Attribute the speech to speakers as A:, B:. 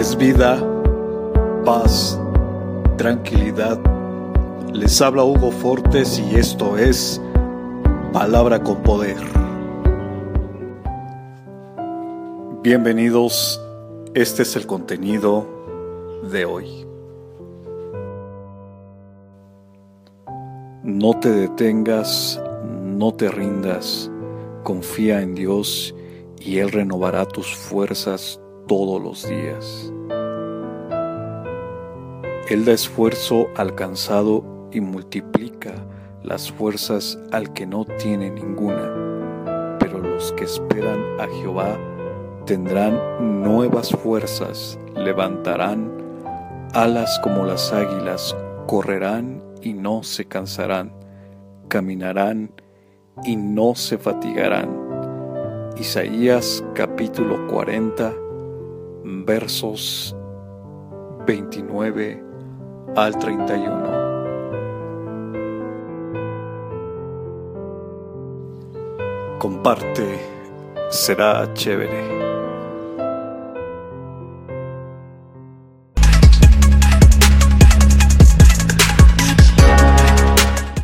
A: es vida, paz, tranquilidad. Les habla Hugo Fortes y esto es Palabra con Poder. Bienvenidos, este es el contenido de hoy. No te detengas, no te rindas, confía en Dios y Él renovará tus fuerzas todos los días. Él da esfuerzo al cansado y multiplica las fuerzas al que no tiene ninguna. Pero los que esperan a Jehová tendrán nuevas fuerzas, levantarán alas como las águilas, correrán y no se cansarán, caminarán y no se fatigarán. Isaías capítulo 40 versos 29 al 31. Comparte, será chévere.